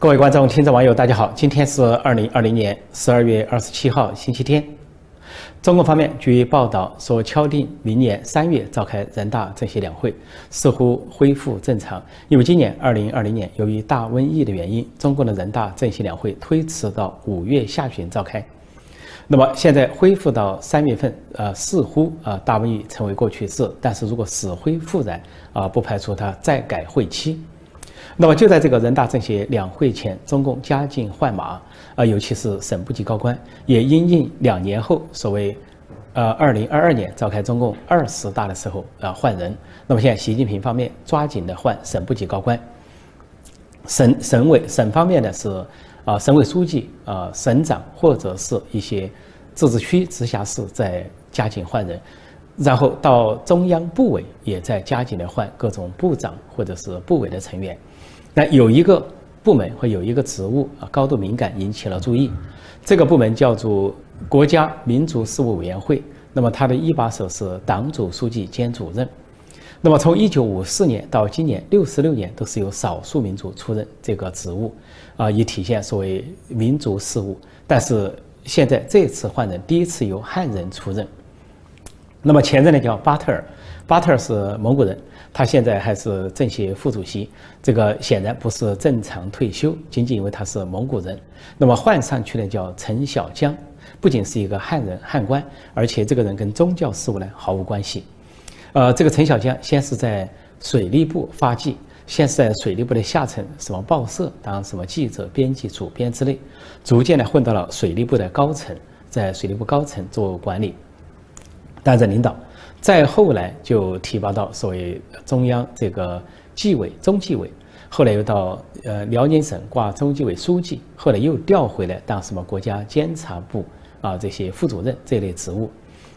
各位观众、听众、网友，大家好！今天是二零二零年十二月二十七号，星期天。中共方面据报道说，敲定明年三月召开人大政协两会，似乎恢复正常。因为今年二零二零年由于大瘟疫的原因，中共的人大政协两会推迟到五月下旬召开。那么现在恢复到三月份，呃，似乎啊大瘟疫成为过去式。但是如果死灰复燃啊，不排除它再改会期。那么就在这个人大政协两会前，中共加紧换马，啊，尤其是省部级高官，也因应两年后所谓，呃，二零二二年召开中共二十大的时候啊换人。那么现在习近平方面抓紧的换省部级高官，省省委省方面呢是啊省委书记啊省长或者是一些自治区直辖市在加紧换人。然后到中央部委也在加紧的换各种部长或者是部委的成员。那有一个部门和有一个职务啊，高度敏感，引起了注意。这个部门叫做国家民族事务委员会。那么它的一把手是党组书记兼主任。那么从一九五四年到今年六十六年，都是由少数民族出任这个职务，啊，以体现所谓民族事务。但是现在这次换人，第一次由汉人出任。那么前任呢叫巴特尔，巴特尔是蒙古人，他现在还是政协副主席，这个显然不是正常退休，仅仅因为他是蒙古人。那么换上去呢叫陈小江，不仅是一个汉人汉官，而且这个人跟宗教事务呢毫无关系。呃，这个陈小江先是在水利部发迹，先是在水利部的下层什么报社当什么记者、编辑、主编之类，逐渐的混到了水利部的高层，在水利部高层做管理。担任领导，再后来就提拔到所谓中央这个纪委、中纪委，后来又到呃辽宁省挂中纪委书记，后来又调回来当什么国家监察部啊这些副主任这类职务，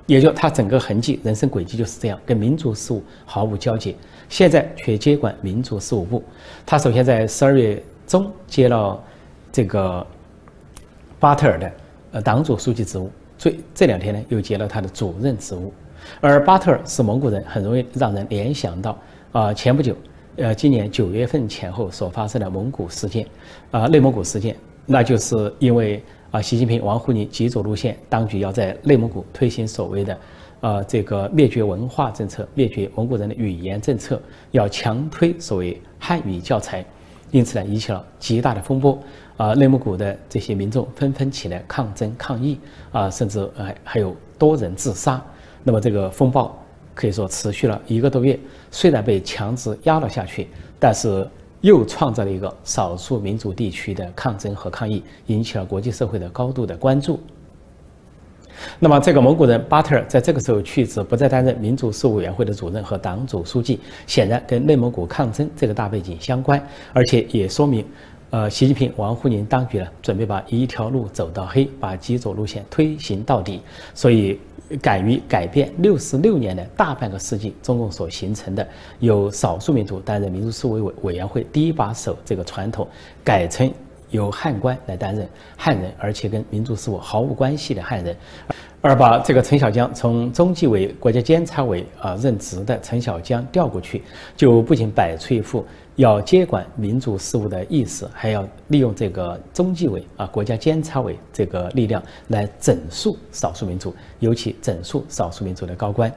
也就他整个痕迹、人生轨迹就是这样，跟民族事务毫无交接，现在却接管民族事务部。他首先在十二月中接了这个巴特尔的呃党组书记职务。所以这两天呢，又接了他的主任职务，而巴特尔是蒙古人，很容易让人联想到啊，前不久，呃，今年九月份前后所发生的蒙古事件，啊，内蒙古事件，那就是因为啊，习近平、王沪宁极左路线，当局要在内蒙古推行所谓的啊这个灭绝文化政策，灭绝蒙古人的语言政策，要强推所谓汉语教材，因此呢，引起了极大的风波。啊，内蒙古的这些民众纷纷起来抗争抗议，啊，甚至还还有多人自杀。那么这个风暴可以说持续了一个多月，虽然被强制压了下去，但是又创造了一个少数民族地区的抗争和抗议，引起了国际社会的高度的关注。那么这个蒙古人巴特尔在这个时候去职，不再担任民族事务委员会的主任和党组书记，显然跟内蒙古抗争这个大背景相关，而且也说明。呃，习近平、王沪宁当局呢，准备把一条路走到黑，把极左路线推行到底，所以敢于改变六十六年的大半个世纪中共所形成的由少数民族担任民族事务委委员会第一把手这个传统，改成由汉官来担任汉人，而且跟民族事务毫无关系的汉人。而把这个陈小江从中纪委、国家监察委啊任职的陈小江调过去，就不仅摆出一副要接管民族事务的意思，还要利用这个中纪委啊、国家监察委这个力量来整肃少数民族，尤其整肃少数民族的高官。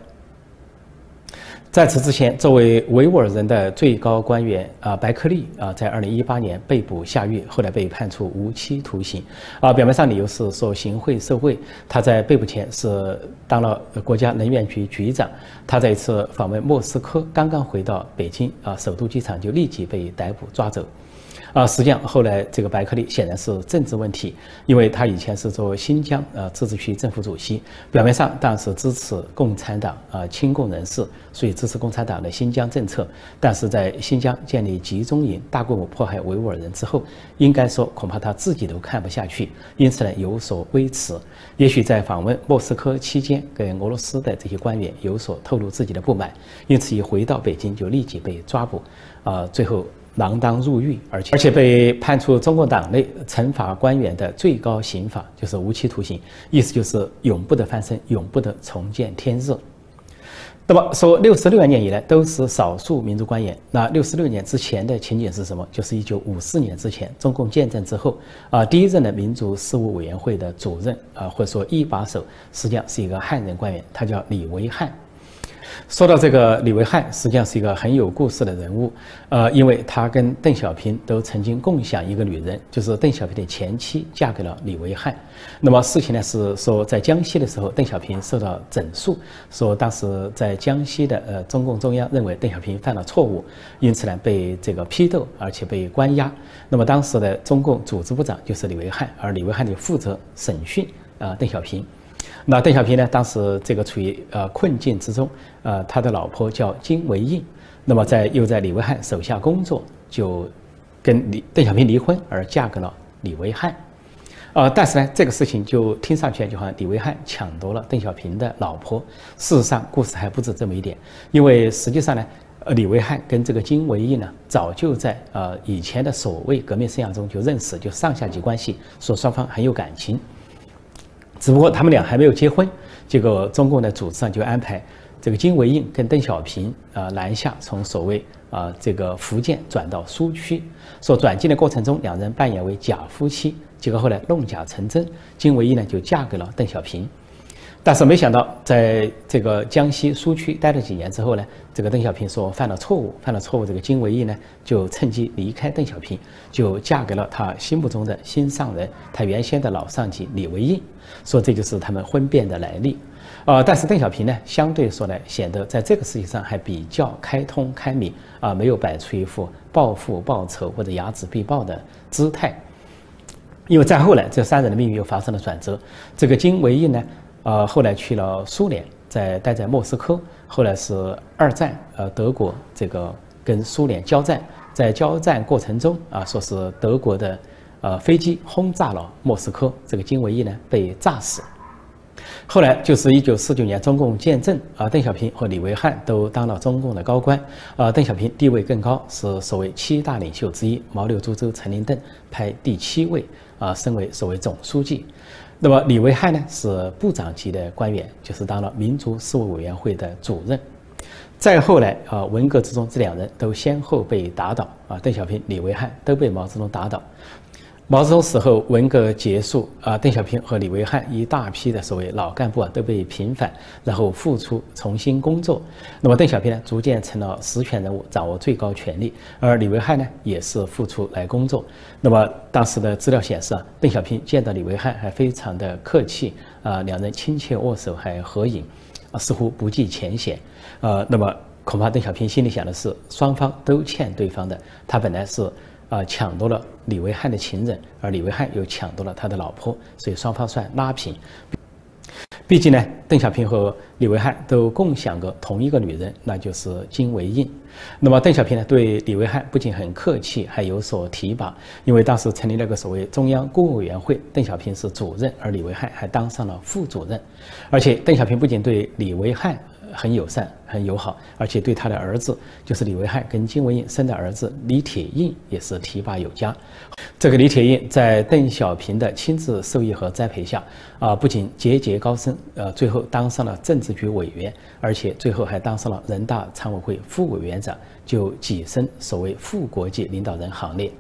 在此之前，作为维吾尔人的最高官员啊，白克力啊，在二零一八年被捕下狱，后来被判处无期徒刑。啊，表面上理由是说行贿受贿。他在被捕前是当了国家能源局局长。他在一次访问莫斯科，刚刚回到北京啊，首都机场就立即被逮捕抓走。啊，实际上后来这个白克力显然是政治问题，因为他以前是做新疆呃自治区政府主席，表面上当然是支持共产党啊亲共人士，所以支持共产党的新疆政策，但是在新疆建立集中营、大规模迫害维吾尔人之后，应该说恐怕他自己都看不下去，因此呢有所微词。也许在访问莫斯科期间，跟俄罗斯的这些官员有所透露自己的不满，因此一回到北京就立即被抓捕，啊，最后。锒铛入狱，而且而且被判处中共党内惩罚官员的最高刑罚就是无期徒刑，意思就是永不得翻身，永不得重见天日。那么说六十六年以来都是少数民族官员。那六十六年之前的情景是什么？就是一九五四年之前，中共建政之后啊，第一任的民族事务委员会的主任啊，或者说一把手，实际上是一个汉人官员，他叫李维汉。说到这个李维汉，实际上是一个很有故事的人物，呃，因为他跟邓小平都曾经共享一个女人，就是邓小平的前妻嫁给了李维汉。那么事情呢是说，在江西的时候，邓小平受到整肃，说当时在江西的呃中共中央认为邓小平犯了错误，因此呢被这个批斗，而且被关押。那么当时的中共组织部长就是李维汉，而李维汉就负责审讯啊邓小平。那邓小平呢？当时这个处于呃困境之中，呃，他的老婆叫金维印，那么在又在李维汉手下工作，就跟李邓小平离婚，而嫁给了李维汉，呃，但是呢，这个事情就听上去就好像李维汉抢夺了邓小平的老婆。事实上，故事还不止这么一点，因为实际上呢，呃，李维汉跟这个金维印呢，早就在呃以前的所谓革命生涯中就认识，就上下级关系，说双方很有感情。只不过他们俩还没有结婚，结果中共的组织上就安排这个金维印跟邓小平啊南下，从所谓啊这个福建转到苏区，说转进的过程中，两人扮演为假夫妻，结果后来弄假成真，金维印呢就嫁给了邓小平。但是没想到，在这个江西苏区待了几年之后呢，这个邓小平说犯了错误，犯了错误，这个金维印呢就趁机离开邓小平，就嫁给了他心目中的新上人，他原先的老上级李维印，说这就是他们婚变的来历。呃，但是邓小平呢，相对说来显得在这个事情上还比较开通开明啊，没有摆出一副报复报仇或者睚眦必报的姿态。因为再后来，这三人的命运又发生了转折，这个金维印呢。呃，后来去了苏联，在待在莫斯科。后来是二战，呃，德国这个跟苏联交战，在交战过程中啊，说是德国的呃飞机轰炸了莫斯科，这个金维义呢被炸死。后来就是一九四九年中共建政啊，邓小平和李维汉都当了中共的高官啊，邓小平地位更高，是所谓七大领袖之一，毛柳、株洲、陈林邓排第七位啊，升为所谓总书记。那么李维汉呢是部长级的官员，就是当了民族事务委员会的主任。再后来啊，文革之中，这两人都先后被打倒啊，邓小平、李维汉都被毛泽东打倒。毛泽东死后，文革结束啊，邓小平和李维汉一大批的所谓老干部啊都被平反，然后复出重新工作。那么邓小平呢，逐渐成了实权人物，掌握最高权力，而李维汉呢，也是复出来工作。那么当时的资料显示啊，邓小平见到李维汉还非常的客气啊，两人亲切握手还合影，啊，似乎不计前嫌。呃，那么恐怕邓小平心里想的是，双方都欠对方的，他本来是。啊，抢夺了李维汉的情人，而李维汉又抢夺了他的老婆，所以双方算拉平。毕竟呢，邓小平和李维汉都共享过同一个女人，那就是金维印。那么邓小平呢，对李维汉不仅很客气，还有所提拔，因为当时成立了个所谓中央顾问委员会，邓小平是主任，而李维汉还当上了副主任。而且邓小平不仅对李维汉。很友善，很友好，而且对他的儿子，就是李维汉跟金文印生的儿子李铁印，也是提拔有加。这个李铁印在邓小平的亲自授意和栽培下，啊，不仅节节高升，呃，最后当上了政治局委员，而且最后还当上了人大常委会副委员长，就跻身所谓副国际领导人行列。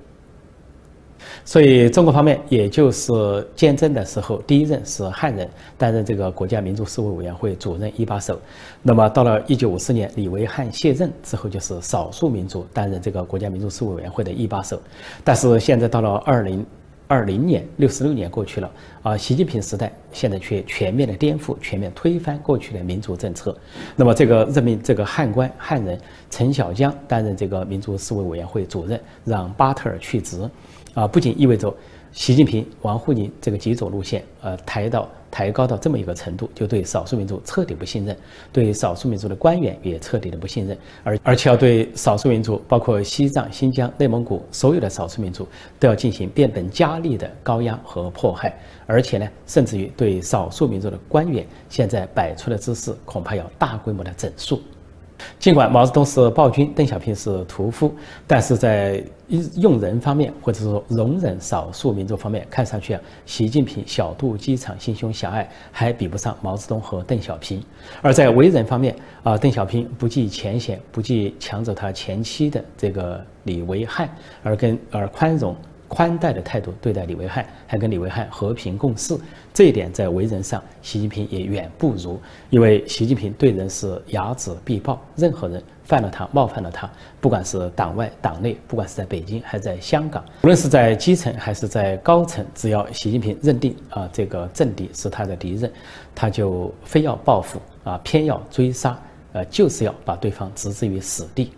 所以中国方面，也就是建政的时候，第一任是汉人担任这个国家民族事务委员会主任一把手。那么到了一九五四年，李维汉卸任之后，就是少数民族担任这个国家民族事务委员会的一把手。但是现在到了二零二零年，六十六年过去了啊，习近平时代现在却全面的颠覆、全面推翻过去的民族政策。那么这个任命这个汉官汉人陈小江担任这个民族事务委员会主任，让巴特尔去职。啊，不仅意味着习近平、王沪宁这个几种路线，呃，抬到抬高到这么一个程度，就对少数民族彻底不信任，对少数民族的官员也彻底的不信任，而而且要对少数民族，包括西藏、新疆、内蒙古所有的少数民族，都要进行变本加厉的高压和迫害，而且呢，甚至于对少数民族的官员，现在摆出的姿势，恐怕要大规模的整肃。尽管毛泽东是暴君，邓小平是屠夫，但是在用人方面，或者说容忍少数民族方面，看上去啊，习近平小肚鸡肠、心胸狭隘，还比不上毛泽东和邓小平。而在为人方面啊，邓小平不计前嫌，不计抢走他前妻的这个李维汉，而跟而宽容。宽待的态度对待李维汉，还跟李维汉和平共事，这一点在为人上，习近平也远不如。因为习近平对人是睚眦必报，任何人犯了他、冒犯了他，不管是党外党内，不管是在北京还是在香港，无论是在基层还是在高层，只要习近平认定啊这个政敌是他的敌人，他就非要报复啊，偏要追杀，呃，就是要把对方置之于死地。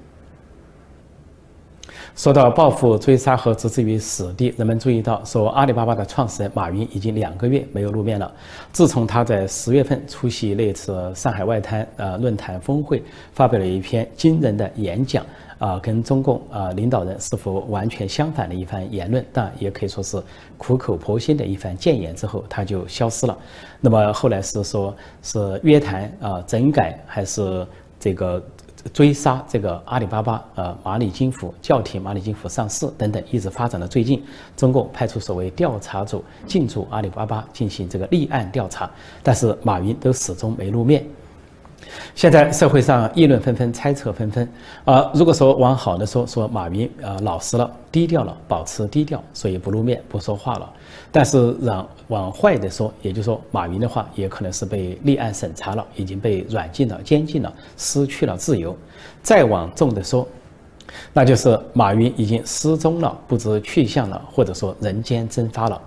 说到报复、追杀和置之于死地，人们注意到，说阿里巴巴的创始人马云已经两个月没有露面了。自从他在十月份出席那次上海外滩呃论坛峰会，发表了一篇惊人的演讲，啊，跟中共啊领导人是否完全相反的一番言论，但也可以说是苦口婆心的一番谏言之后，他就消失了。那么后来是说，是约谈啊整改还是这个？追杀这个阿里巴巴，呃，蚂蚁金服叫停蚂蚁金服上市等等，一直发展到最近，中共派出所谓调查组进驻阿里巴巴进行这个立案调查，但是马云都始终没露面。现在社会上议论纷纷，猜测纷纷。啊，如果说往好的说，说马云呃老实了，低调了，保持低调，所以不露面，不说话了。但是让往坏的说，也就是说，马云的话也可能是被立案审查了，已经被软禁了、监禁了，失去了自由。再往重的说，那就是马云已经失踪了，不知去向了，或者说人间蒸发了。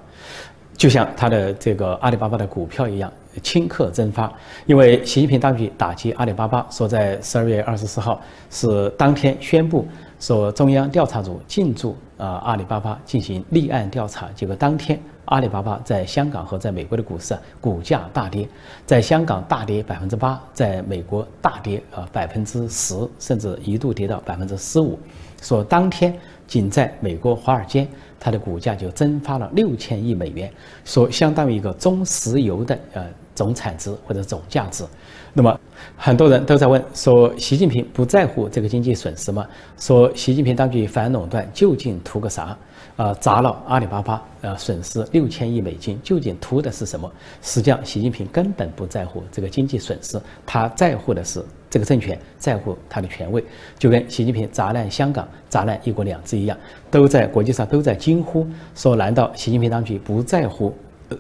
就像他的这个阿里巴巴的股票一样，顷刻蒸发。因为习近平当局打击阿里巴巴，说在十二月二十四号是当天宣布说中央调查组进驻啊阿里巴巴进行立案调查，结果当天阿里巴巴在香港和在美国的股市股价大跌，在香港大跌百分之八，在美国大跌啊百分之十，甚至一度跌到百分之十五。说当天仅在美国华尔街。它的股价就蒸发了六千亿美元，说相当于一个中石油的呃总产值或者总价值。那么很多人都在问说，习近平不在乎这个经济损失吗？说习近平当局反垄断究竟图个啥？啊，砸了阿里巴巴，呃，损失六千亿美金，究竟图的是什么？实际上，习近平根本不在乎这个经济损失，他在乎的是这个政权，在乎他的权威，就跟习近平砸烂香港、砸烂一国两制一样，都在国际上都在惊呼说：难道习近平当局不在乎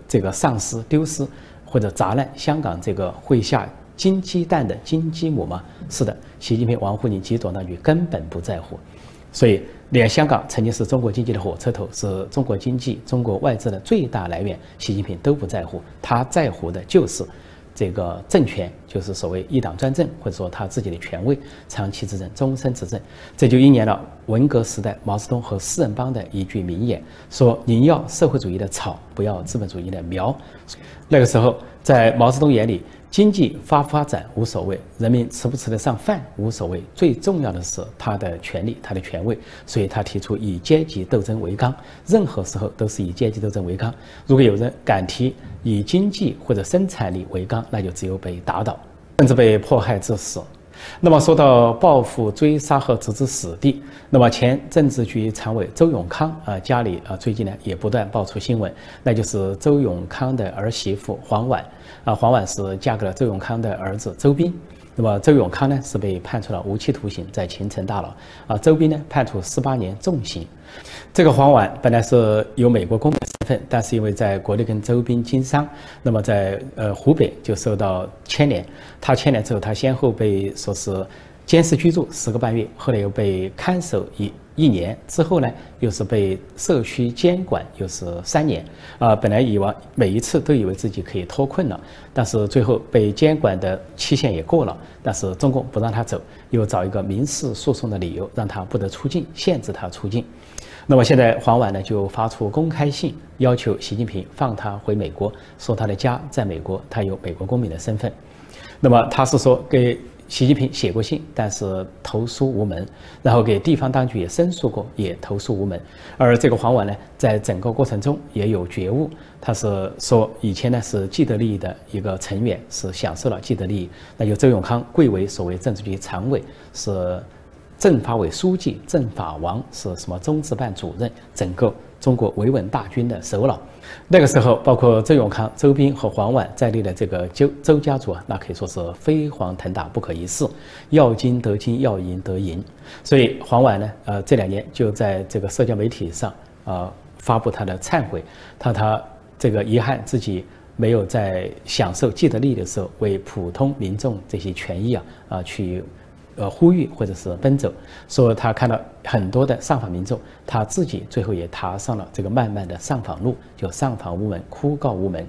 这个丧失、丢失或者砸烂香港这个会下金鸡蛋的金鸡母吗？是的，习近平、王沪宁、及左当局根本不在乎，所以。连香港曾经是中国经济的火车头，是中国经济、中国外资的最大来源，习近平都不在乎，他在乎的就是这个政权，就是所谓一党专政，或者说他自己的权威，长期执政、终身执政。这就应验了文革时代毛泽东和四人帮的一句名言：说您要社会主义的草，不要资本主义的苗。那个时候，在毛泽东眼里。经济发不发展无所谓，人民吃不吃得上饭无所谓，最重要的是他的权利、他的权位，所以他提出以阶级斗争为纲，任何时候都是以阶级斗争为纲。如果有人敢提以经济或者生产力为纲，那就只有被打倒，甚至被迫害致死。那么说到报复、追杀和置之死地，那么前政治局常委周永康啊，家里啊最近呢也不断爆出新闻，那就是周永康的儿媳妇黄婉啊，黄婉是嫁给了周永康的儿子周斌。那么周永康呢是被判处了无期徒刑，在秦城大牢啊，周斌呢判处十八年重刑。这个黄婉本来是由美国公民但是因为在国内跟周边经商，那么在呃湖北就受到牵连。他牵连之后，他先后被说是监视居住十个半月，后来又被看守一一年，之后呢又是被社区监管，又是三年。啊，本来以为每一次都以为自己可以脱困了，但是最后被监管的期限也过了，但是中共不让他走，又找一个民事诉讼的理由让他不得出境，限制他出境。那么现在黄婉呢就发出公开信，要求习近平放他回美国，说他的家在美国，他有美国公民的身份。那么他是说给习近平写过信，但是投诉无门，然后给地方当局也申诉过，也投诉无门。而这个黄婉呢，在整个过程中也有觉悟，他是说以前呢是既得利益的一个成员，是享受了既得利益。那就周永康贵为所谓政治局常委，是政法委书记、政法王，是什么中治办主任，整个中国维稳大军的首脑。那个时候，包括周永康、周斌和黄婉在内的这个周周家族啊，那可以说是飞黄腾达、不可一世，要金得金，要银得银。所以黄婉呢，呃，这两年就在这个社交媒体上啊发布他的忏悔，他他这个遗憾自己没有在享受既得利益的时候为普通民众这些权益啊啊去。呃，呼吁或者是奔走，说他看到很多的上访民众，他自己最后也踏上了这个漫漫的上访路，就上访无门，哭告无门。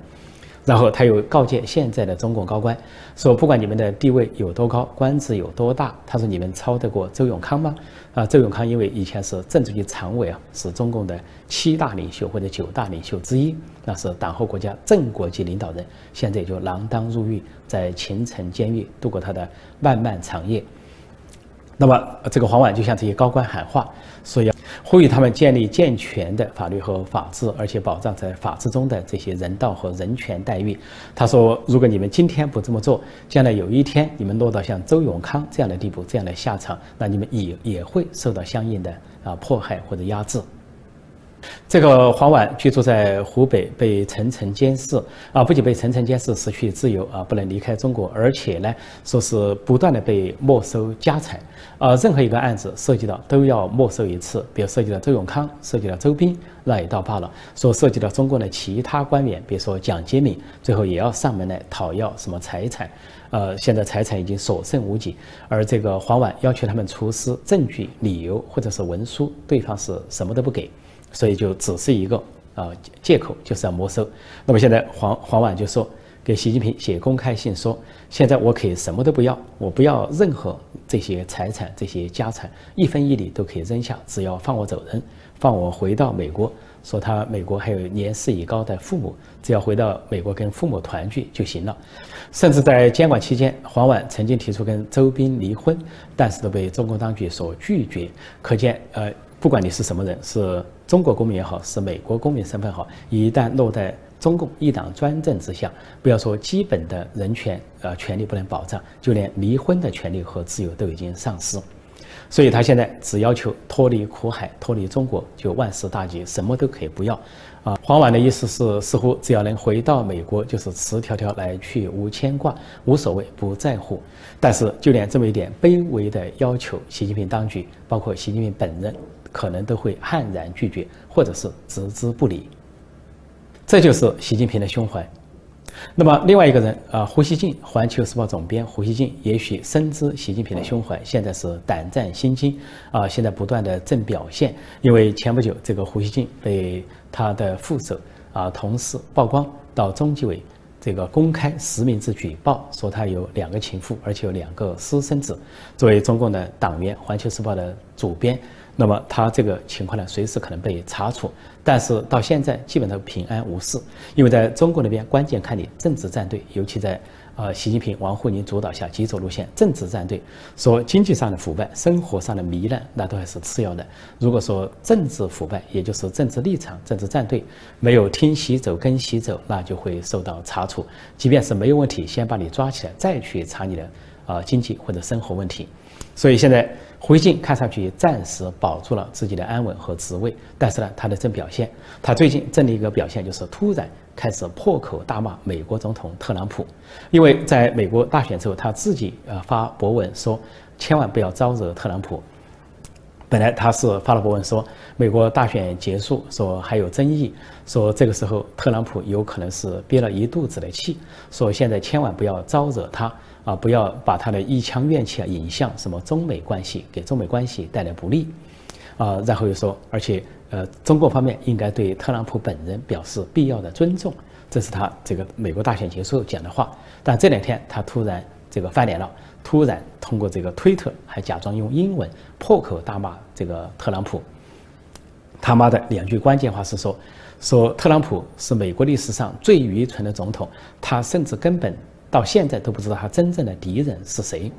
然后他又告诫现在的中共高官，说不管你们的地位有多高，官职有多大，他说你们超得过周永康吗？啊，周永康因为以前是政治局常委啊，是中共的七大领袖或者九大领袖之一，那是党和国家正国级领导人，现在也就锒铛入狱，在秦城监狱度过他的漫漫长夜。那么，这个黄婉就向这些高官喊话，说要呼吁他们建立健全的法律和法治，而且保障在法治中的这些人道和人权待遇。他说，如果你们今天不这么做，将来有一天你们落到像周永康这样的地步、这样的下场，那你们也也会受到相应的啊迫害或者压制。这个黄婉居住在湖北，被层层监视。啊，不仅被层层监视，失去自由啊，不能离开中国，而且呢，说是不断的被没收家产。啊，任何一个案子涉及到都要没收一次，比如涉及到周永康，涉及到周斌，那也倒罢了，说涉及到中国的其他官员，比如说蒋洁敏，最后也要上门来讨要什么财产，呃，现在财产已经所剩无几，而这个黄婉要求他们出示证据、理由或者是文书，对方是什么都不给。所以就只是一个啊借口，就是要没收。那么现在黄黄婉就说给习近平写公开信说，现在我可以什么都不要，我不要任何这些财产、这些家产，一分一厘都可以扔下，只要放我走人，放我回到美国。说他美国还有年事已高的父母，只要回到美国跟父母团聚就行了。甚至在监管期间，黄婉曾经提出跟周斌离婚，但是都被中国当局所拒绝。可见，呃。不管你是什么人，是中国公民也好，是美国公民身份好，一旦落在中共一党专政之下，不要说基本的人权呃权利不能保障，就连离婚的权利和自由都已经丧失。所以他现在只要求脱离苦海，脱离中国就万事大吉，什么都可以不要。啊，黄婉的意思是，似乎只要能回到美国，就是词条条来去无牵挂，无所谓，不在乎。但是就连这么一点卑微的要求，习近平当局，包括习近平本人。可能都会悍然拒绝，或者是置之不理。这就是习近平的胸怀。那么另外一个人啊，胡锡进，环球时报总编胡锡进，也许深知习近平的胸怀，现在是胆战心惊啊，现在不断的正表现。因为前不久，这个胡锡进被他的副手啊同事曝光到中纪委这个公开实名制举报，说他有两个情妇，而且有两个私生子。作为中共的党员，环球时报的主编。那么他这个情况呢，随时可能被查处，但是到现在基本都平安无事，因为在中国那边关键看你政治站队，尤其在呃习近平、王沪宁主导下极左路线政治站队，说经济上的腐败、生活上的糜烂，那都还是次要的。如果说政治腐败，也就是政治立场、政治站队没有听习走、跟习走，那就会受到查处。即便是没有问题，先把你抓起来，再去查你的啊经济或者生活问题。所以现在。胡锡进看上去暂时保住了自己的安稳和职位，但是呢，他的正表现，他最近正的一个表现就是突然开始破口大骂美国总统特朗普，因为在美国大选之后，他自己呃发博文说千万不要招惹特朗普。本来他是发了博文说美国大选结束，说还有争议，说这个时候特朗普有可能是憋了一肚子的气，说现在千万不要招惹他。啊，不要把他的一腔怨气啊引向什么中美关系，给中美关系带来不利，啊，然后又说，而且呃，中国方面应该对特朗普本人表示必要的尊重，这是他这个美国大选结束讲的话。但这两天他突然这个翻脸了，突然通过这个推特还假装用英文破口大骂这个特朗普，他妈的两句关键话是说，说特朗普是美国历史上最愚蠢的总统，他甚至根本。到现在都不知道他真正的敌人是谁，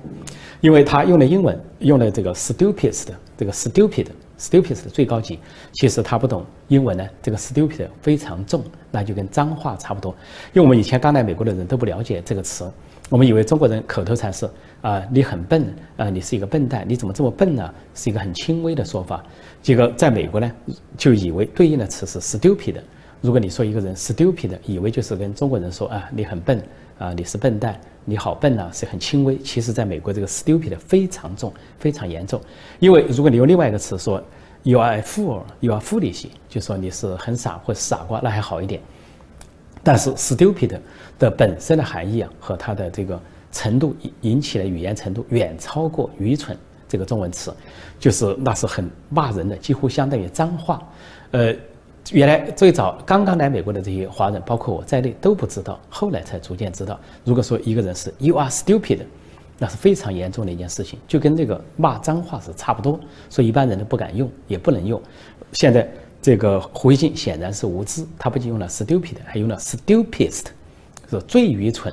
因为他用的英文用的这个 stupid 这个 stupid stupid 的最高级，其实他不懂英文呢，这个 stupid 非常重，那就跟脏话差不多。因为我们以前刚来美国的人都不了解这个词，我们以为中国人口头禅是啊你很笨啊你是一个笨蛋，你怎么这么笨呢？是一个很轻微的说法。结果在美国呢，就以为对应的词是 stupid。如果你说一个人 stupid，以为就是跟中国人说啊你很笨啊你是笨蛋你好笨呐，是很轻微。其实，在美国这个 stupid 非常重非常严重，因为如果你用另外一个词说 you are a fool，you are foolish，就说你是很傻或傻瓜，那还好一点。但是 stupid 的本身的含义啊和它的这个程度引引起的语言程度远超过愚蠢这个中文词，就是那是很骂人的，几乎相当于脏话，呃。原来最早刚刚来美国的这些华人，包括我在内都不知道，后来才逐渐知道。如果说一个人是 “you are stupid”，那是非常严重的一件事情，就跟这个骂脏话是差不多，所以一般人都不敢用，也不能用。现在这个胡锡进显然是无知，他不仅用了 “stupid”，还用了 “stupidest”，是最愚蠢。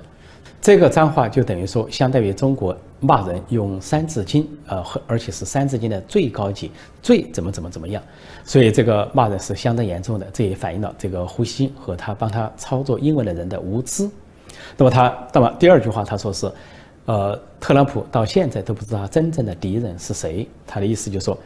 这个脏话就等于说，相当于中国骂人用《三字经》，呃，而且是《三字经》的最高级，最怎么怎么怎么样，所以这个骂人是相当严重的。这也反映了这个胡锡和他帮他操作英文的人的无知。那么他，那么第二句话他说是，呃，特朗普到现在都不知道真正的敌人是谁。他的意思就是说，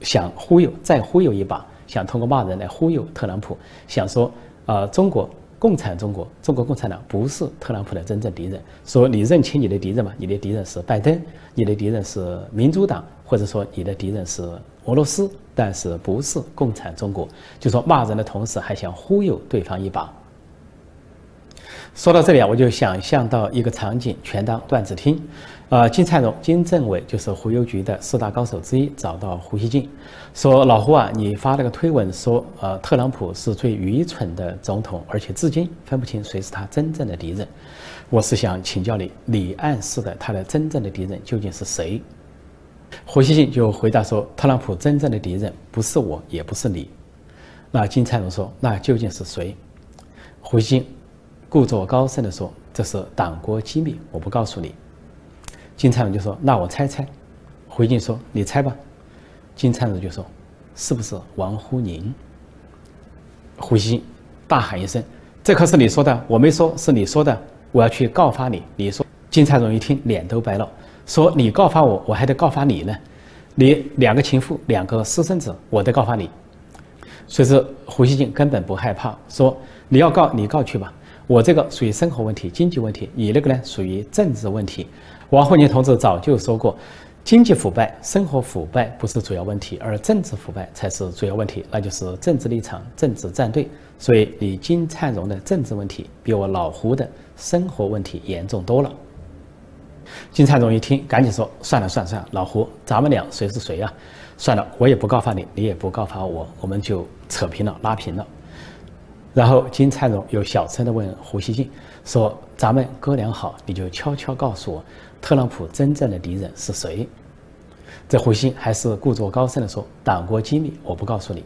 想忽悠，再忽悠一把，想通过骂人来忽悠特朗普，想说，呃，中国。共产中国，中国共产党不是特朗普的真正敌人。说你认清你的敌人吗？你的敌人是拜登，你的敌人是民主党，或者说你的敌人是俄罗斯，但是不是共产中国？就说骂人的同时还想忽悠对方一把。说到这里啊，我就想象到一个场景，全当段子听。呃，金灿荣、金政委就是忽悠局的四大高手之一，找到胡锡进，说：“老胡啊，你发了个推文说，呃，特朗普是最愚蠢的总统，而且至今分不清谁是他真正的敌人。我是想请教你，你暗示的他的真正的敌人究竟是谁？”胡锡进就回答说：“特朗普真正的敌人不是我，也不是你。”那金灿荣说：“那究竟是谁？”胡锡进。故作高深地说：“这是党国机密，我不告诉你。”金灿荣就说：“那我猜猜。”回敬说：“你猜吧。”金灿荣就说：“是不是王沪宁？”胡锡进大喊一声：“这可是你说的，我没说，是你说的，我要去告发你。”你说，金灿荣一听脸都白了，说：“你告发我，我还得告发你呢。你两个情妇，两个私生子，我得告发你。”所以说，胡锡进根本不害怕，说：“你要告，你告去吧。”我这个属于生活问题、经济问题，你那个呢属于政治问题。王沪宁同志早就说过，经济腐败、生活腐败不是主要问题，而政治腐败才是主要问题，那就是政治立场、政治站队。所以你金灿荣的政治问题比我老胡的生活问题严重多了。金灿荣一听，赶紧说：“算了算了算了，老胡，咱们俩谁是谁呀？算了，我也不告发你，你也不告发我，我们就扯平了，拉平了。”然后金灿荣又小声地问胡锡进说：“咱们哥俩好，你就悄悄告诉我，特朗普真正的敌人是谁？”这胡锡还是故作高深地说：“党国机密，我不告诉你。”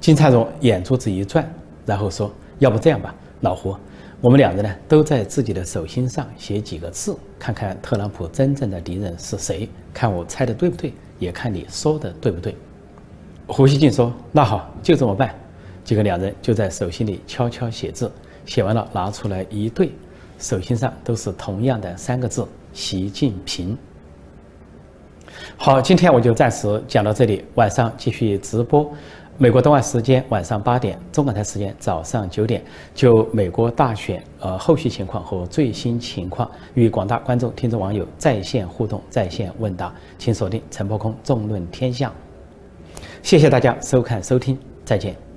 金灿荣眼珠子一转，然后说：“要不这样吧，老胡，我们两人呢都在自己的手心上写几个字，看看特朗普真正的敌人是谁，看我猜的对不对，也看你说的对不对。”胡锡进说：“那好，就这么办。”结果两人就在手心里悄悄写字，写完了拿出来一对，手心上都是同样的三个字：习近平。好，今天我就暂时讲到这里，晚上继续直播。美国东岸时间晚上八点，中港台时间早上九点，就美国大选呃后续情况和最新情况，与广大观众、听众、网友在线互动、在线问答，请锁定陈伯空纵论天下。谢谢大家收看收听，再见。